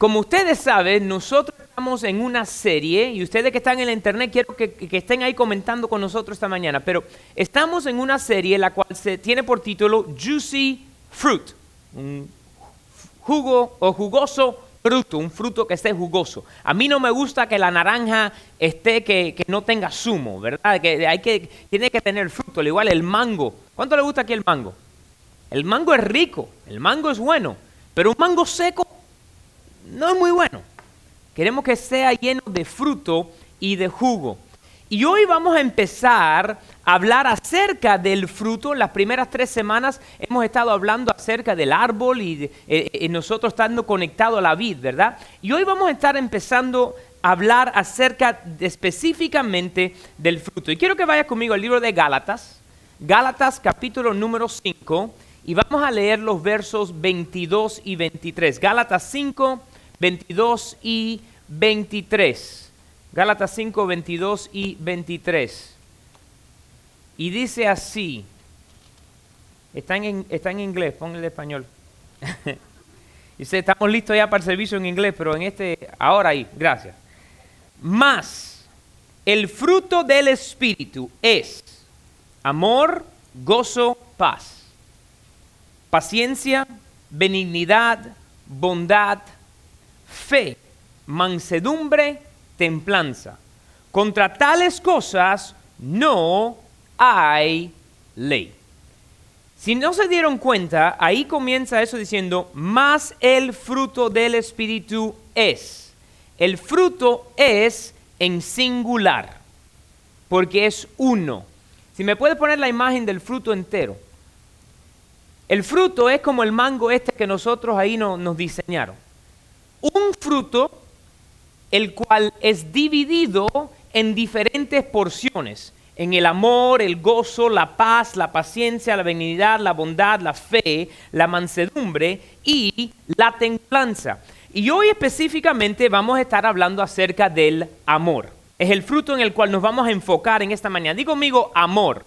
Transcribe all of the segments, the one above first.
Como ustedes saben, nosotros estamos en una serie, y ustedes que están en la internet, quiero que, estén ahí comentando con nosotros esta mañana, pero estamos en una serie la cual se tiene por título Juicy Fruit, un jugo o jugoso fruto, un fruto que esté jugoso. A mí no me gusta que la naranja esté que, que, no tenga zumo, ¿verdad? Que hay que tiene que tener fruto, al igual el mango. ¿Cuánto le gusta aquí el mango? El mango es rico, el mango es bueno, pero un mango seco no es muy bueno. Queremos que sea lleno de fruto y de jugo. Y hoy vamos a empezar a hablar acerca del fruto. Las primeras tres semanas hemos estado hablando acerca del árbol y, eh, eh, nosotros estando conectados a la vid, ¿verdad? Y hoy vamos a estar empezando a hablar acerca específicamente del fruto. Y quiero que vaya conmigo al libro de Gálatas, Gálatas capítulo número 5, y vamos a leer los versos 22 y 23. Gálatas 5, 22 y 23. Gálatas 5, 22 y 23. Y dice así, está en, está en inglés, el español. dice, estamos listos ya para el servicio en inglés, pero en este, ahora ahí, gracias. Más, el fruto del Espíritu es amor, gozo, paz, paciencia, benignidad, bondad, fe, mansedumbre, templanza. Contra tales cosas no hay ley. Si no se dieron cuenta, ahí comienza eso diciendo, más el fruto del Espíritu es. El fruto es en singular, porque es uno. Si me puede poner la imagen del fruto entero. El fruto es como el mango este que nosotros ahí nos diseñaron un fruto el cual es dividido en diferentes porciones, en el amor, el gozo, la paz, la paciencia, la benignidad, la bondad, la fe, la mansedumbre y la templanza. Y hoy específicamente vamos a estar hablando acerca del amor. Es el fruto en el cual nos vamos a enfocar en esta mañana. Digo conmigo, amor.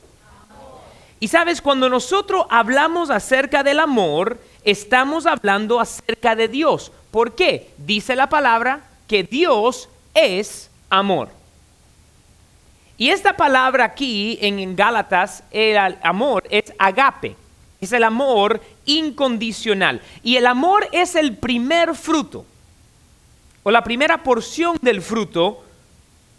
amor. Y sabes, cuando nosotros hablamos acerca del amor, estamos hablando acerca de Dios. ¿Por qué? Dice la palabra que Dios es amor. Y esta palabra aquí en Gálatas, el amor es agape, es el amor incondicional. Y el amor es el primer fruto, o la primera porción del fruto,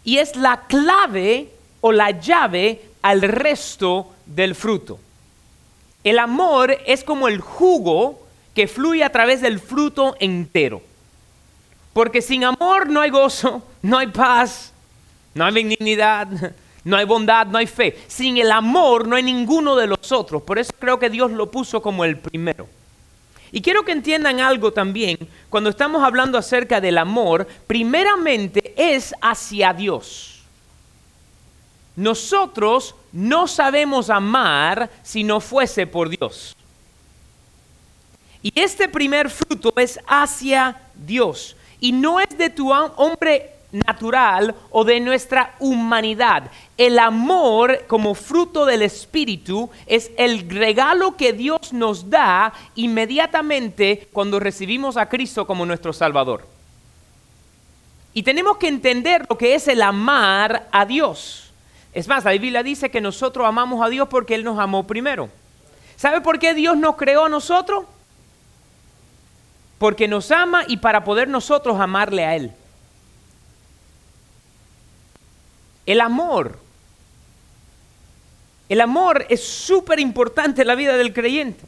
y es la clave o la llave al resto del fruto. El amor es como el jugo que fluye a través del fruto entero. Porque sin amor no hay gozo, no hay paz, no hay benignidad, no hay bondad, no hay fe. Sin el amor no hay ninguno de los otros. Por eso creo que Dios lo puso como el primero. Y quiero que entiendan algo también, cuando estamos hablando acerca del amor, primeramente es hacia Dios. Nosotros no sabemos amar si no fuese por Dios. Y este primer fruto es hacia Dios. Y no es de tu hombre natural o de nuestra humanidad. El amor como fruto del Espíritu es el regalo que Dios nos da inmediatamente cuando recibimos a Cristo como nuestro Salvador. Y tenemos que entender lo que es el amar a Dios. Es más, la Biblia dice que nosotros amamos a Dios porque Él nos amó primero. ¿Sabe por qué Dios nos creó a nosotros? porque nos ama y para poder nosotros amarle a Él. El amor. El amor es súper importante en la vida del creyente.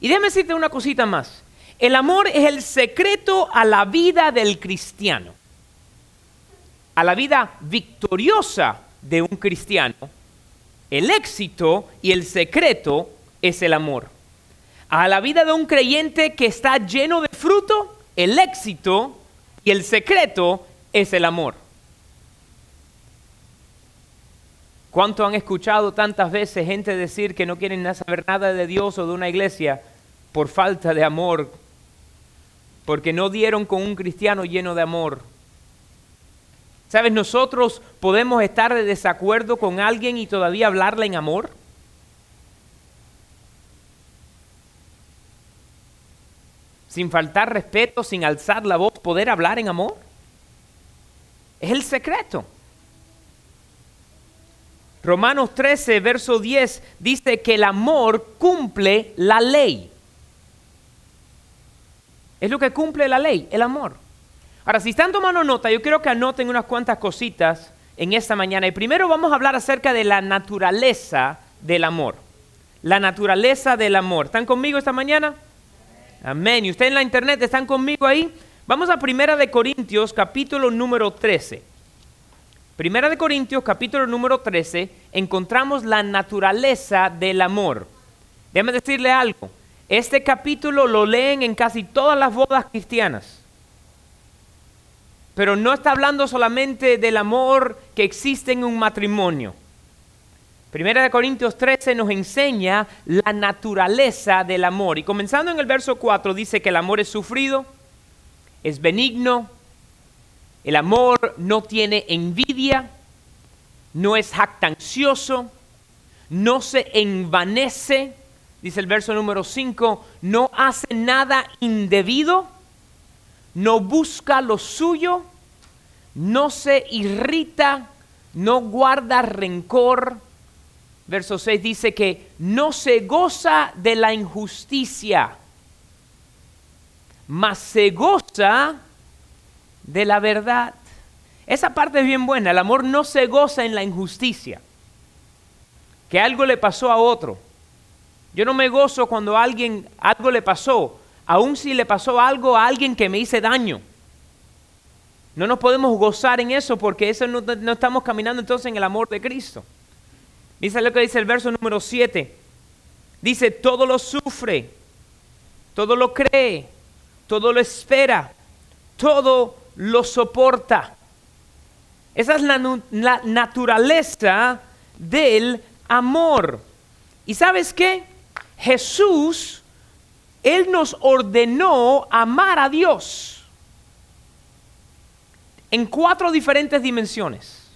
Y déjame decirte una cosita más. El amor es el secreto a la vida del cristiano. A la vida victoriosa de un cristiano. El éxito y el secreto es el amor a la vida de un creyente que está lleno de fruto, el éxito y el secreto es el amor. ¿Cuánto han escuchado tantas veces gente decir que no quieren saber nada de Dios o de una iglesia por falta de amor? Porque no dieron con un cristiano lleno de amor. ¿Sabes? Nosotros podemos estar de desacuerdo con alguien y todavía hablarle en amor. sin faltar respeto, sin alzar la voz, poder hablar en amor? Es el secreto. Romanos 13, verso 10 dice que el amor cumple la ley. Es lo que cumple la ley, el amor. Ahora, si están tomando nota, yo quiero que anoten unas cuantas cositas en esta mañana. Y primero vamos a hablar acerca de la naturaleza del amor. La naturaleza del amor. ¿Están conmigo esta mañana? Amén. ¿Y ustedes en la internet están conmigo ahí? Vamos a Primera de Corintios, capítulo número 13. Primera de Corintios, capítulo número 13, encontramos la naturaleza del amor. Déjame decirle algo. Este capítulo lo leen en casi todas las bodas cristianas. Pero no está hablando solamente del amor que existe en un matrimonio. Primera de Corintios 13 nos enseña la naturaleza del amor. Y comenzando en el verso 4 dice que el amor es sufrido, es benigno, el amor no tiene envidia, no es jactancioso, no se envanece, dice el verso número 5, no hace nada indebido, no busca lo suyo, no se irrita, no guarda rencor. Verso 6 dice que no se goza de la injusticia, mas se goza de la verdad. Esa parte es bien buena. El amor no se goza en la injusticia. Que algo le pasó a otro. Yo no me gozo cuando a alguien algo le pasó, aun si le pasó algo a alguien que me hice daño. No nos podemos gozar en eso porque eso no, estamos caminando entonces en el amor de Cristo. Dice lo que dice el verso número 7. Dice, todo lo sufre, todo lo cree, todo lo espera, todo lo soporta. Esa es la, naturaleza del amor. ¿Y sabes qué? Jesús, Él nos ordenó amar a Dios en cuatro diferentes dimensiones.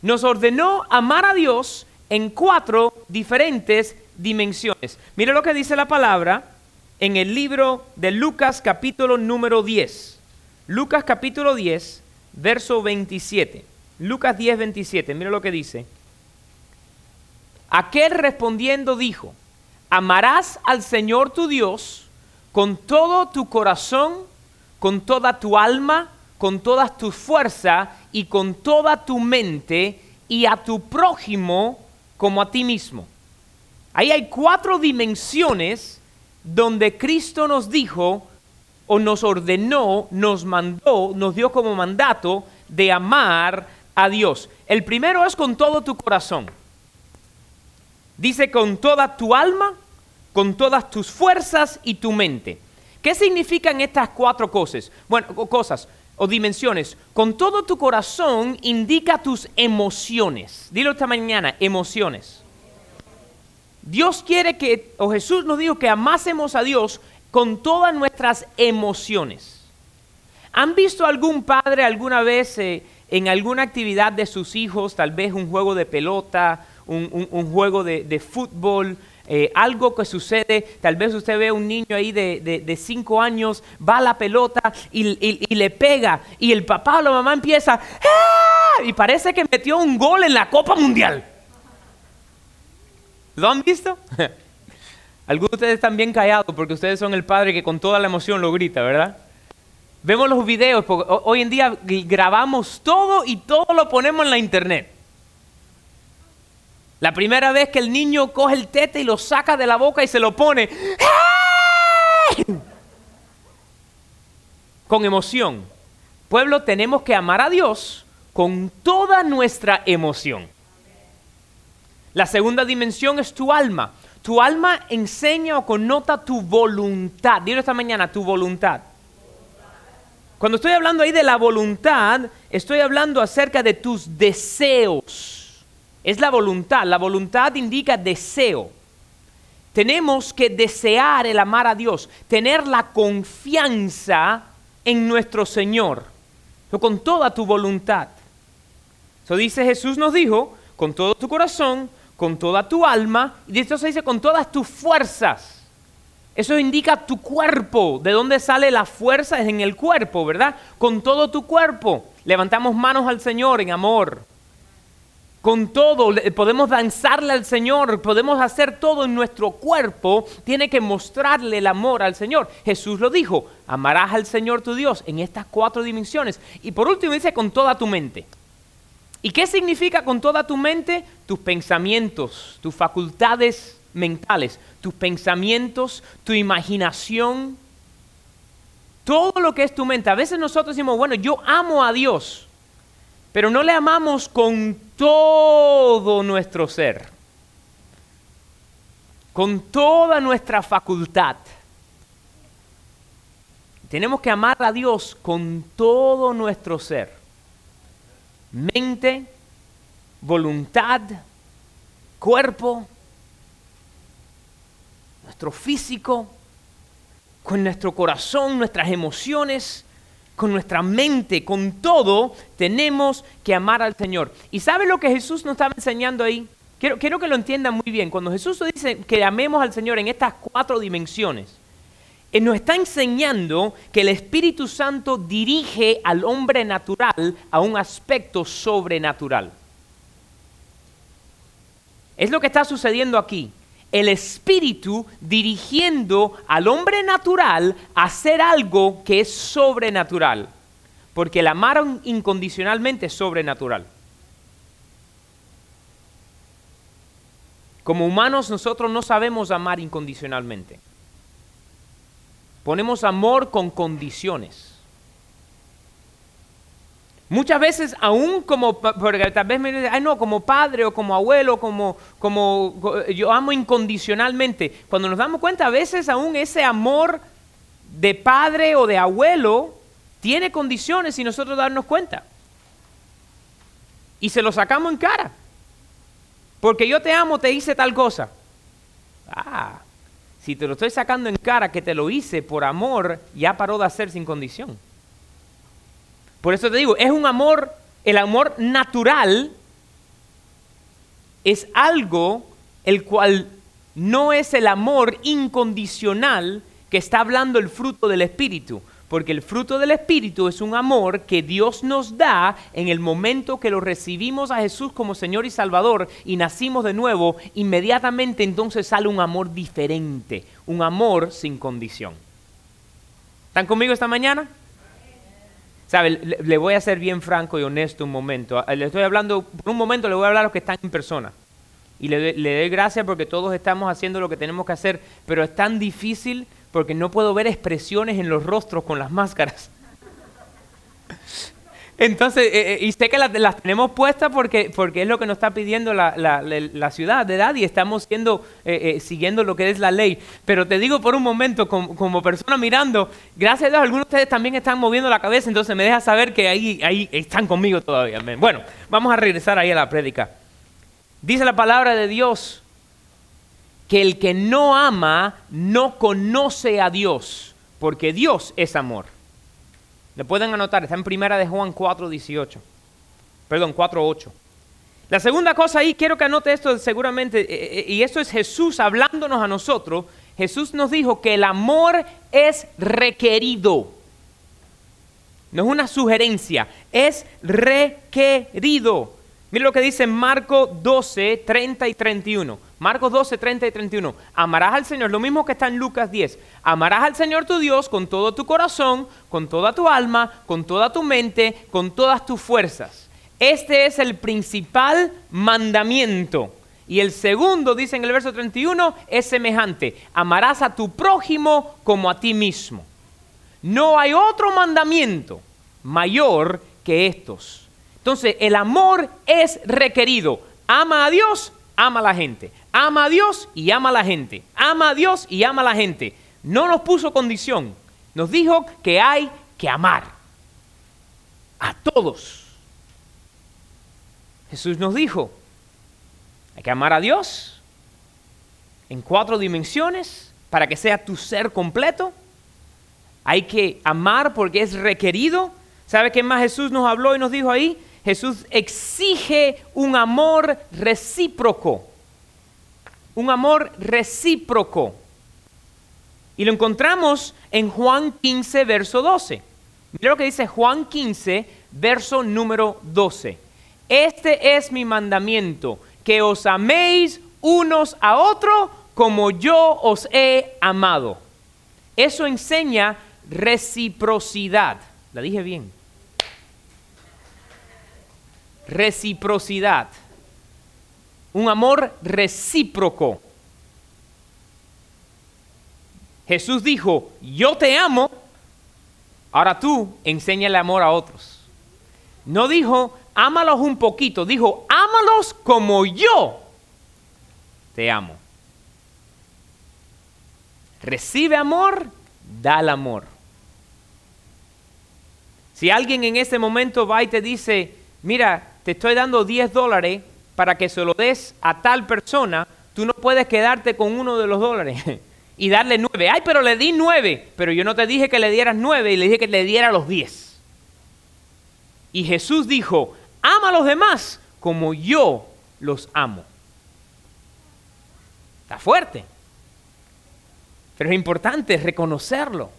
Nos ordenó amar a Dios en cuatro diferentes dimensiones. Mire lo que dice la palabra en el libro de Lucas capítulo número 10. Lucas capítulo 10, verso 27. Lucas 10, 27. Mira lo que dice. Aquel respondiendo dijo, amarás al Señor tu Dios con todo tu corazón, con toda tu alma, con toda tu fuerza y con toda tu mente y a tu prójimo como a ti mismo. Ahí hay cuatro dimensiones donde Cristo nos dijo, o nos ordenó, nos mandó, nos dio como mandato de amar a Dios. El primero es con todo tu corazón. Dice con toda tu alma, con todas tus fuerzas y tu mente. ¿Qué significan estas cuatro cosas? Bueno, cosas o dimensiones. Con todo tu corazón indica tus emociones. Dilo esta mañana, emociones. Dios quiere que, o Jesús nos dijo que amásemos a Dios con todas nuestras emociones. ¿Han visto algún padre alguna vez eh, en alguna actividad de sus hijos, tal vez un juego de pelota, un, juego de, fútbol, eh, algo que sucede, tal vez usted ve a un niño ahí de, cinco años, va a la pelota y, le pega, y el papá o la mamá empieza, ¡Ah! y parece que metió un gol en la Copa Mundial. ¿Lo han visto? Algunos de ustedes están bien callados porque ustedes son el padre que con toda la emoción lo grita, ¿verdad? Vemos los videos, porque hoy en día grabamos todo y todo lo ponemos en la internet. La primera vez que el niño coge el tete y lo saca de la boca y se lo pone con emoción. Pueblo, tenemos que amar a Dios con toda nuestra emoción. La segunda dimensión es tu alma. Tu alma enseña o connota tu voluntad. Dilo esta mañana, tu voluntad. Cuando estoy hablando ahí de la voluntad, estoy hablando acerca de tus deseos. Es la voluntad. La voluntad indica deseo. Tenemos que desear el amar a Dios, tener la confianza en nuestro Señor, con toda tu voluntad. Eso dice Jesús nos dijo, con todo tu corazón, con toda tu alma, y esto se dice con todas tus fuerzas. Eso indica tu cuerpo, de dónde sale la fuerza es en el cuerpo, ¿verdad? Con todo tu cuerpo. Levantamos manos al Señor en amor. Con todo, podemos danzarle al Señor, podemos hacer todo en nuestro cuerpo. Tiene que mostrarle el amor al Señor. Jesús lo dijo, amarás al Señor tu Dios en estas cuatro dimensiones. Y por último dice, con toda tu mente. ¿Y qué significa con toda tu mente? Tus pensamientos, tus facultades mentales, tus pensamientos, tu imaginación, todo lo que es tu mente. A veces nosotros decimos, bueno, yo amo a Dios, pero no le amamos con todo nuestro ser, con toda nuestra facultad. Tenemos que amar a Dios con todo nuestro ser. Mente, voluntad, cuerpo, nuestro físico, con nuestro corazón, nuestras emociones, con nuestra mente, con todo, tenemos que amar al Señor. ¿Y sabe lo que Jesús nos estaba enseñando ahí? Quiero, que lo entiendan muy bien. Cuando Jesús dice que amemos al Señor en estas cuatro dimensiones, Él nos está enseñando que el Espíritu Santo dirige al hombre natural a un aspecto sobrenatural. Es lo que está sucediendo aquí el espíritu dirigiendo al hombre natural a hacer algo que es sobrenatural. Porque el amar incondicionalmente es sobrenatural. Como humanos nosotros no sabemos amar incondicionalmente. Ponemos amor con condiciones. Muchas veces, aún como, porque tal vez me ay no, como padre o como abuelo, como, como yo amo incondicionalmente. Cuando nos damos cuenta, a veces aún ese amor de padre o de abuelo tiene condiciones y nosotros darnos cuenta. Y se lo sacamos en cara. Porque yo te amo, te hice tal cosa. Ah, si te lo estoy sacando en cara que te lo hice por amor, ya paró de hacer sin condición. Por eso te digo, es un amor, el amor natural es algo el cual no es el amor incondicional que está hablando el fruto del Espíritu. Porque el fruto del Espíritu es un amor que Dios nos da en el momento que lo recibimos a Jesús como Señor y Salvador y nacimos de nuevo, inmediatamente entonces sale un amor diferente, un amor sin condición. ¿Están conmigo esta mañana? ¿Sabe? Le, voy a ser bien franco y honesto un momento. Le estoy hablando, por un momento le voy a hablar a los que están en persona. Y le, le doy gracias porque todos estamos haciendo lo que tenemos que hacer, pero es tan difícil porque no puedo ver expresiones en los rostros con las máscaras. Entonces, eh, eh, y sé que las, tenemos puestas porque, porque es lo que nos está pidiendo la, la, ciudad de edad y estamos eh, siguiendo lo que es la ley. Pero te digo por un momento, como, persona mirando, gracias a Dios, algunos de ustedes también están moviendo la cabeza, entonces me deja saber que ahí, ahí están conmigo todavía. Bueno, vamos a regresar ahí a la prédica. Dice la palabra de Dios que el que no ama no conoce a Dios, porque Dios es amor. Le pueden anotar, está en primera de Juan 4.18. Perdón, 4.8. La segunda cosa ahí, quiero que anote esto seguramente, eh, eh, y esto es Jesús hablándonos a nosotros. Jesús nos dijo que el amor es requerido. No es una sugerencia, es requerido. Mira lo que dice Marco 12, 30 y 31. Marcos 12, 30 y 31. Amarás al Señor, lo mismo que está en Lucas 10. Amarás al Señor tu Dios con todo tu corazón, con toda tu alma, con toda tu mente, con todas tus fuerzas. Este es el principal mandamiento. Y el segundo, dice en el verso 31, es semejante. Amarás a tu prójimo como a ti mismo. No hay otro mandamiento mayor que estos. Entonces, el amor es requerido. Ama a Dios, ama a la gente. Ama a Dios y ama a la gente. Ama a Dios y ama a la gente. No nos puso condición. Nos dijo que hay que amar a todos. Jesús nos dijo, hay que amar a Dios en cuatro dimensiones para que sea tu ser completo. Hay que amar porque es requerido. ¿Sabe qué más Jesús nos habló y nos dijo ahí? Jesús exige un amor recíproco un amor recíproco. Y lo encontramos en Juan 15, verso 12. Mira lo que dice Juan 15, verso número 12. Este es mi mandamiento, que os améis unos a otros como yo os he amado. Eso enseña reciprocidad. La dije bien. Reciprocidad. Un amor recíproco. Jesús dijo, yo te amo, ahora tú enseña el amor a otros. No dijo, ámalos un poquito, dijo, ámalos como yo te amo. Recibe amor, da el amor. Si alguien en ese momento va y te dice, mira, te estoy dando 10 dólares para que se lo des a tal persona, tú no puedes quedarte con uno de los dólares y darle 9. Ay, pero le di 9, pero yo no te dije que le dieras 9 y le dije que le diera los 10. Y Jesús dijo, ama a los demás como yo los amo. Está fuerte. Pero es importante reconocerlo.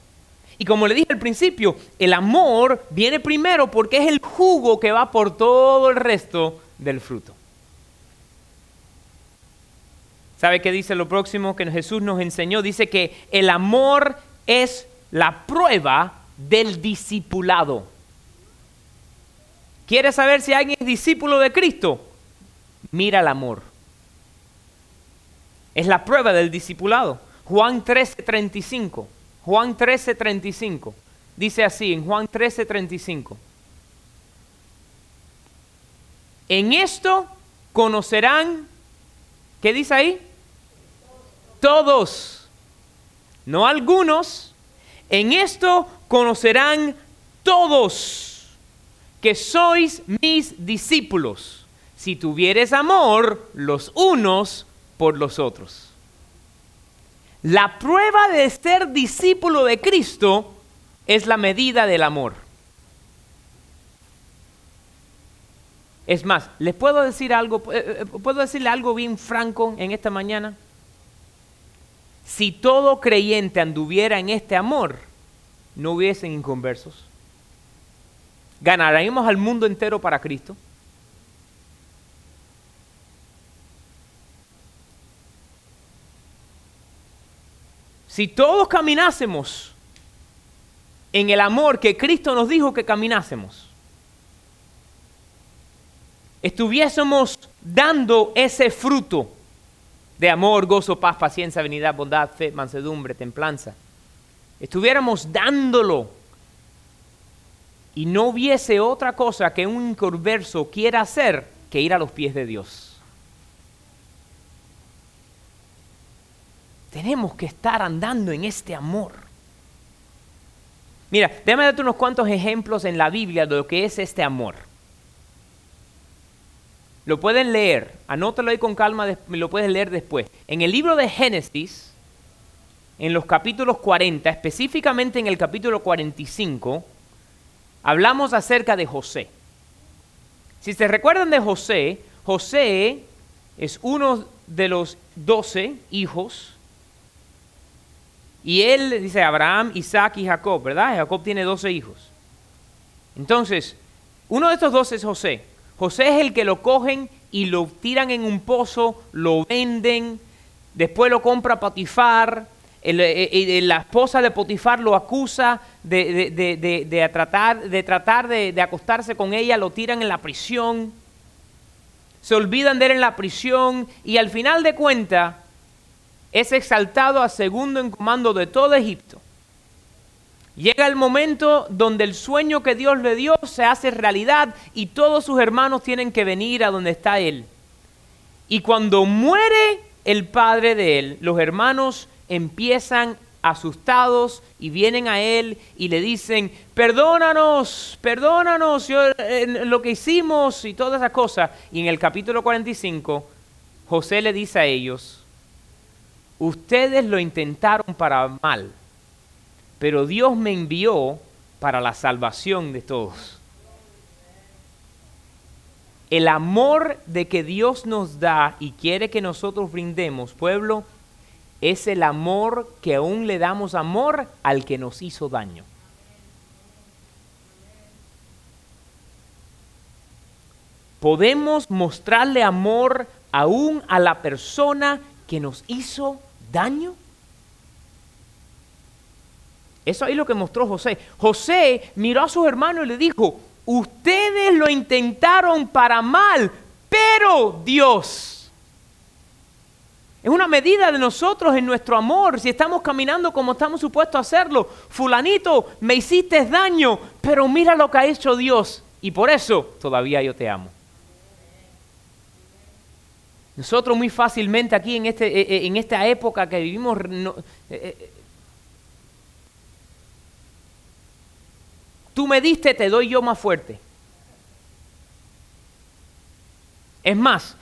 Y como le dije al principio, el amor viene primero porque es el jugo que va por todo el resto del fruto. ¿Sabe qué dice lo próximo que Jesús nos enseñó? Dice que el amor es la prueba del discipulado. ¿Quieres saber si alguien es discípulo de Cristo? Mira el amor. Es la prueba del discipulado. Juan 13:35. Juan 13:35. Dice así en Juan 13:35. En esto conocerán, ¿qué dice ahí? Todos, no algunos. En esto conocerán todos que sois mis discípulos, si tuvieres amor los unos por los otros. La prueba de ser discípulo de Cristo es la medida del amor. Es más, ¿les puedo decir algo? Eh, eh, ¿Puedo decirle algo bien franco en esta mañana? Si todo creyente anduviera en este amor, no hubiesen inconversos. ¿Ganaríamos al mundo entero para Cristo? Si todos caminásemos en el amor que Cristo nos dijo que caminásemos, estuviésemos dando ese fruto de amor, gozo, paz, paciencia, benignidad, bondad, fe, mansedumbre, templanza, estuviéramos dándolo y no hubiese otra cosa que un inconverso quiera hacer que ir a los pies de Dios. Tenemos que estar andando en este amor. Mira, déjame darte unos cuantos ejemplos en la Biblia de lo que es este amor. Lo pueden leer, anótalo ahí con calma, lo puedes leer después. En el libro de Génesis, en los capítulos 40, específicamente en el capítulo 45, hablamos acerca de José. Si se recuerdan de José, José es uno de los doce hijos y él dice Abraham, Isaac y Jacob, ¿verdad? Jacob tiene 12 hijos. Entonces, uno de estos dos es José. José es el que lo cogen y lo tiran en un pozo, lo venden, después lo compra Potifar, eh, eh, la esposa de Potifar lo acusa de, de, tratar, de, tratar de, acostarse con ella, lo tiran en la prisión, se olvidan de él en la prisión y al final de cuentas es exaltado a segundo en comando de todo Egipto. Llega el momento donde el sueño que Dios le dio se hace realidad y todos sus hermanos tienen que venir a donde está él. Y cuando muere el padre de él, los hermanos empiezan asustados y vienen a él y le dicen, perdónanos, perdónanos lo que hicimos y todas esas cosas. Y en el capítulo 45, José le dice a ellos, Ustedes lo intentaron para mal, pero Dios me envió para la salvación de todos. El amor de que Dios nos da y quiere que nosotros brindemos, pueblo, es el amor que aún le damos amor al que nos hizo daño. Podemos mostrarle amor aún a la persona que nos hizo daño. Eso ahí lo que mostró José. José miró a sus hermanos y le dijo, ustedes lo intentaron para mal, pero Dios. Es una medida de nosotros en nuestro amor, si estamos caminando como estamos supuestos a hacerlo. Fulanito, me hiciste daño, pero mira lo que ha hecho Dios. Y por eso todavía yo te amo. Nosotros muy fácilmente aquí en, este, eh, eh, en esta época que vivimos, eh, tú me diste, te doy yo más fuerte. Es más,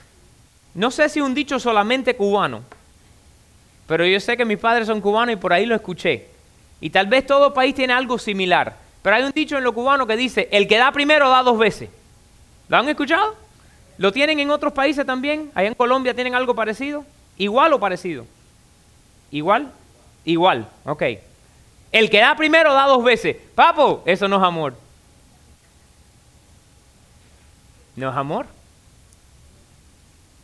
no sé si un dicho solamente cubano, pero yo sé que mis padres son cubanos y por ahí lo escuché. Y tal vez todo país tiene algo similar. Pero hay un dicho en lo cubano que dice, el que da primero da dos veces. ¿Lo han escuchado? ¿Lo tienen en otros países también? ¿Allá en Colombia tienen algo parecido? ¿Igual o parecido? ¿Igual? Igual, ok. El que da primero da dos veces. Papo, eso no es amor. No es amor.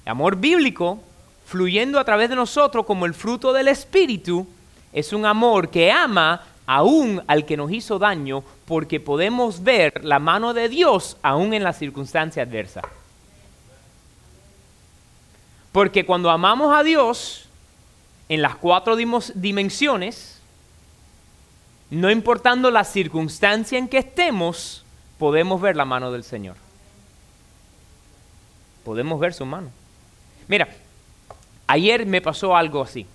Amor bíblico, fluyendo a través de nosotros como el fruto del Espíritu, es un amor que ama aún al que nos hizo daño porque podemos ver la mano de Dios aún en las circunstancias adversas. Porque cuando amamos a Dios en las cuatro dimensiones, no importando la circunstancia en que estemos, podemos ver la mano del Señor. Podemos ver su mano. Mira, ayer me pasó algo así.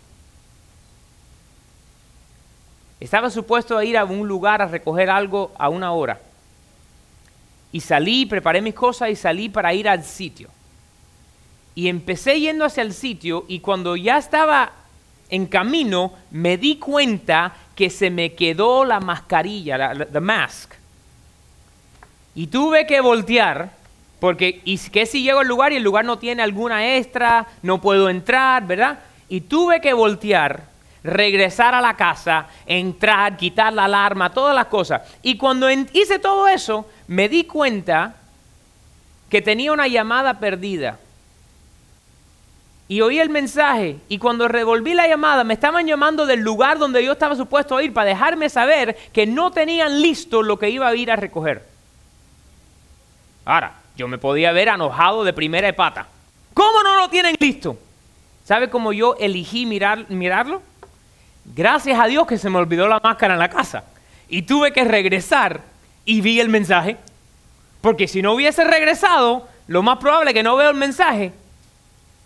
Estaba supuesto a ir a un lugar a recoger algo a una hora. Y salí, preparé mis cosas y salí para ir al sitio. Y empecé yendo hacia el sitio y cuando ya estaba en camino me di cuenta que se me quedó la mascarilla, la, mask. Y tuve que voltear porque, ¿y qué si llego al lugar y el lugar no tiene alguna extra? No puedo entrar, ¿verdad? Y tuve que voltear, regresar a la casa, entrar, quitar la alarma, todas las cosas. Y cuando hice todo eso, me di cuenta que tenía una llamada perdida y oí el mensaje y cuando revolví la llamada me estaban llamando del lugar donde yo estaba supuesto a ir para dejarme saber que no tenían listo lo que iba a ir a recoger. Ahora, yo me podía haber enojado de primera de pata. ¿Cómo no lo tienen listo? ¿Sabe cómo yo elegí mirar, mirarlo? Gracias a Dios que se me olvidó la máscara en la casa. Y tuve que regresar y vi el mensaje. Porque si no hubiese regresado, lo más probable es que no veo el mensaje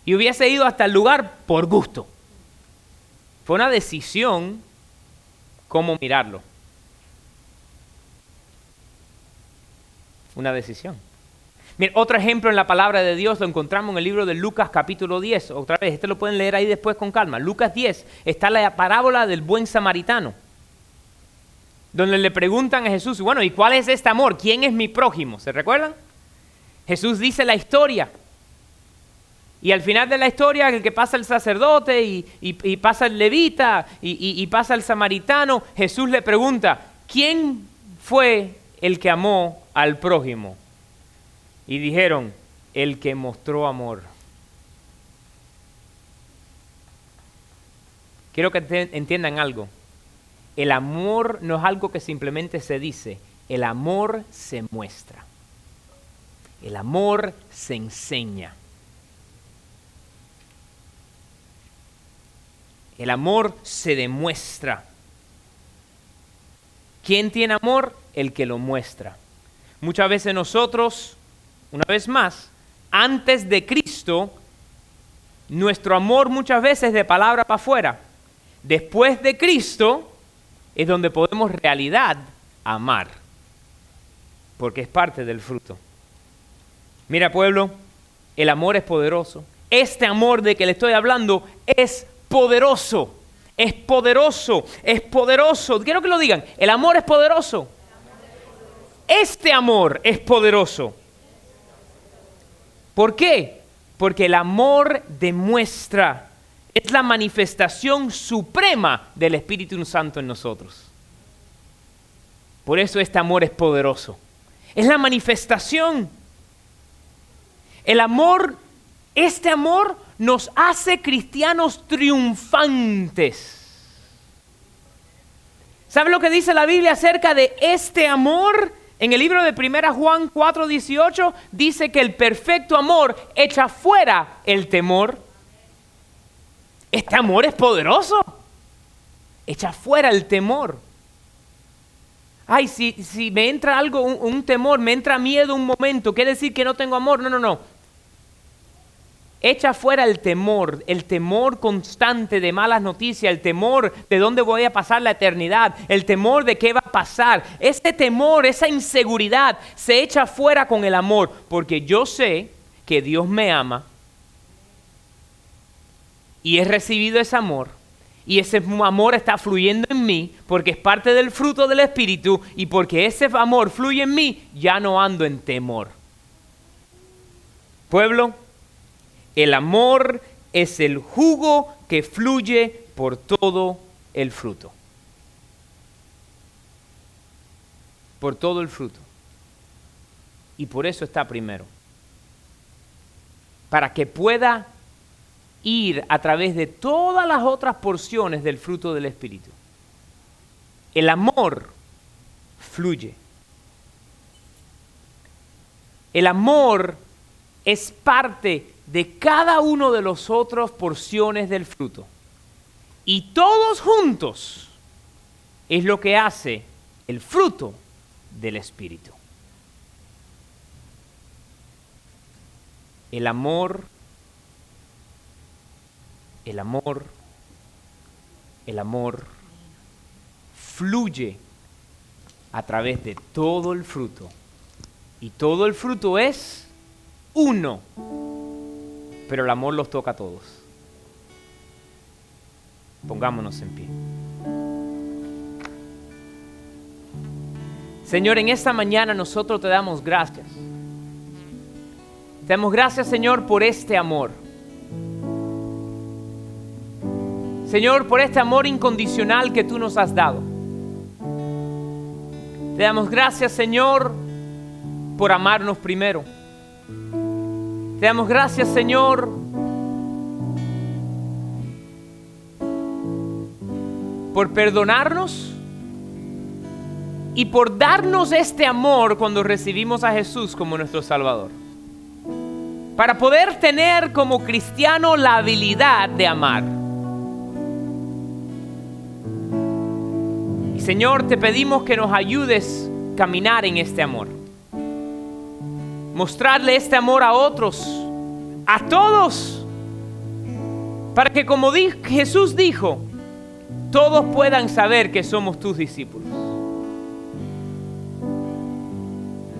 y hubiese ido hasta el lugar por gusto. Fue una decisión cómo mirarlo. Una decisión. Otro ejemplo en la palabra de Dios lo encontramos en el libro de Lucas capítulo 10. Otra vez, este lo pueden leer ahí después con calma. Lucas 10 está la parábola del buen samaritano, donde le preguntan a Jesús, bueno, ¿y cuál es este amor? ¿Quién es mi prójimo? ¿Se recuerdan? Jesús dice la historia y al final de la historia, el que pasa el sacerdote y, pasa el levita y, pasa el samaritano, Jesús le pregunta, ¿quién fue el que amó al prójimo? Y dijeron, el que mostró amor. Quiero que entiendan algo. El amor no es algo que simplemente se dice, el amor se muestra. El amor se enseña. El amor se demuestra. ¿Quién tiene amor? El que lo muestra. Muchas veces nosotros, una vez más, antes de Cristo, nuestro amor muchas veces de palabra para afuera. Después de Cristo es donde podemos realidad amar, porque es parte del fruto. Mira pueblo, el amor es poderoso. Este amor de que le estoy hablando es poderoso. Es poderoso, es poderoso. Quiero que lo digan. El amor es poderoso. Este amor es poderoso. ¿Por qué? Porque el amor demuestra. es la manifestación suprema del Espíritu Santo en nosotros. Por eso este amor es poderoso. Es la manifestación. El amor, este amor nos hace cristianos triunfantes. ¿Sabe lo que dice la Biblia acerca de este amor? En el libro de 1 Juan 4:18 dice que el perfecto amor echa fuera el temor. Este amor es poderoso. Echa fuera el temor. Ay, si, si me entra algo, un, temor, me entra miedo un momento, ¿quiere decir que no tengo amor? No, no, no. Echa fuera el temor, el temor constante de malas noticias, el temor de dónde voy a pasar la eternidad, el temor de qué va a pasar. Ese temor, esa inseguridad se echa fuera con el amor, porque yo sé que Dios me ama y he recibido ese amor y ese amor está fluyendo en mí porque es parte del fruto del Espíritu y porque ese amor fluye en mí, ya no ando en temor. Pueblo, el amor es el jugo que fluye por todo el fruto. Por todo el fruto. Y por eso está primero. Para que pueda ir a través de todas las otras porciones del fruto del Espíritu. El amor fluye. El amor es parte de cada uno de los otros porciones del fruto. Y todos juntos es lo que hace el fruto del Espíritu. El amor, el amor, el amor fluye a través de todo el fruto. Y todo el fruto es uno pero el amor los toca a todos. Pongámonos en pie. Señor, en esta mañana nosotros te damos gracias. Te damos gracias, Señor, por este amor. Señor, por este amor incondicional que tú nos has dado. Te damos gracias, Señor, por amarnos primero. Te damos gracias, Señor, por perdonarnos y por darnos este amor cuando recibimos a Jesús como nuestro Salvador. Para poder tener como cristiano la habilidad de amar. Y Señor, te pedimos que nos ayudes a caminar en este amor mostrarle este amor a otros, a todos, para que como Jesús dijo, todos puedan saber que somos tus discípulos.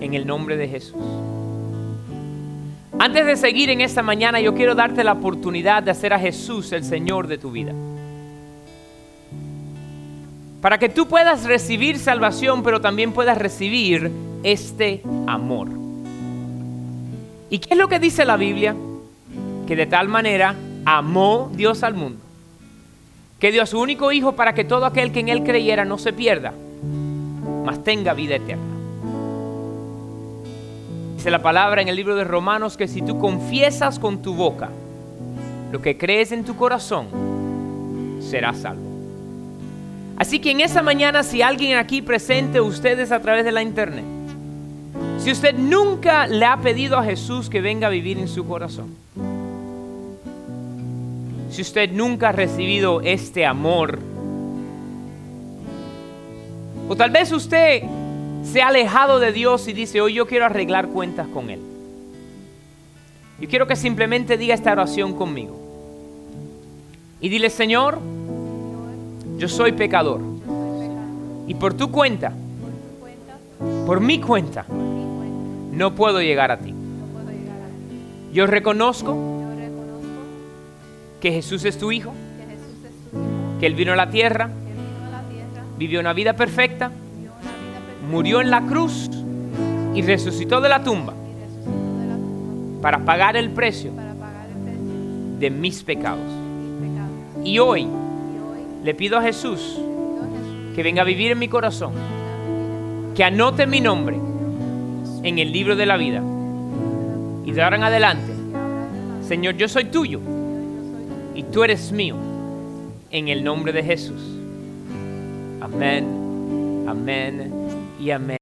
En el nombre de Jesús. Antes de seguir en esta mañana, yo quiero darte la oportunidad de hacer a Jesús el Señor de tu vida. Para que tú puedas recibir salvación, pero también puedas recibir este amor. ¿Y qué es lo que dice la Biblia? Que de tal manera amó Dios al mundo, que dio a su único Hijo para que todo aquel que en Él creyera no se pierda, mas tenga vida eterna. Dice la palabra en el libro de Romanos que si tú confiesas con tu boca lo que crees en tu corazón, serás salvo. Así que en esa mañana, si alguien aquí presente, ustedes a través de la internet, si usted nunca le ha pedido a Jesús que venga a vivir en su corazón, si usted nunca ha recibido este amor, o tal vez usted se ha alejado de Dios y dice, hoy yo quiero arreglar cuentas con Él. Yo quiero que simplemente diga esta oración conmigo. Y dile, Señor, yo soy pecador. Y por tu cuenta, por mi cuenta, no puedo llegar a ti. Yo reconozco que Jesús es tu Hijo, que Él vino a la tierra, vivió una vida perfecta, murió en la cruz y resucitó de la tumba para pagar el precio de mis pecados. Y hoy le pido a Jesús que venga a vivir en mi corazón, que anote mi nombre en el libro de la vida. Y de ahora en adelante, Señor, yo soy tuyo. y tú eres mío. En el nombre de Jesús. Amén, amén y amén.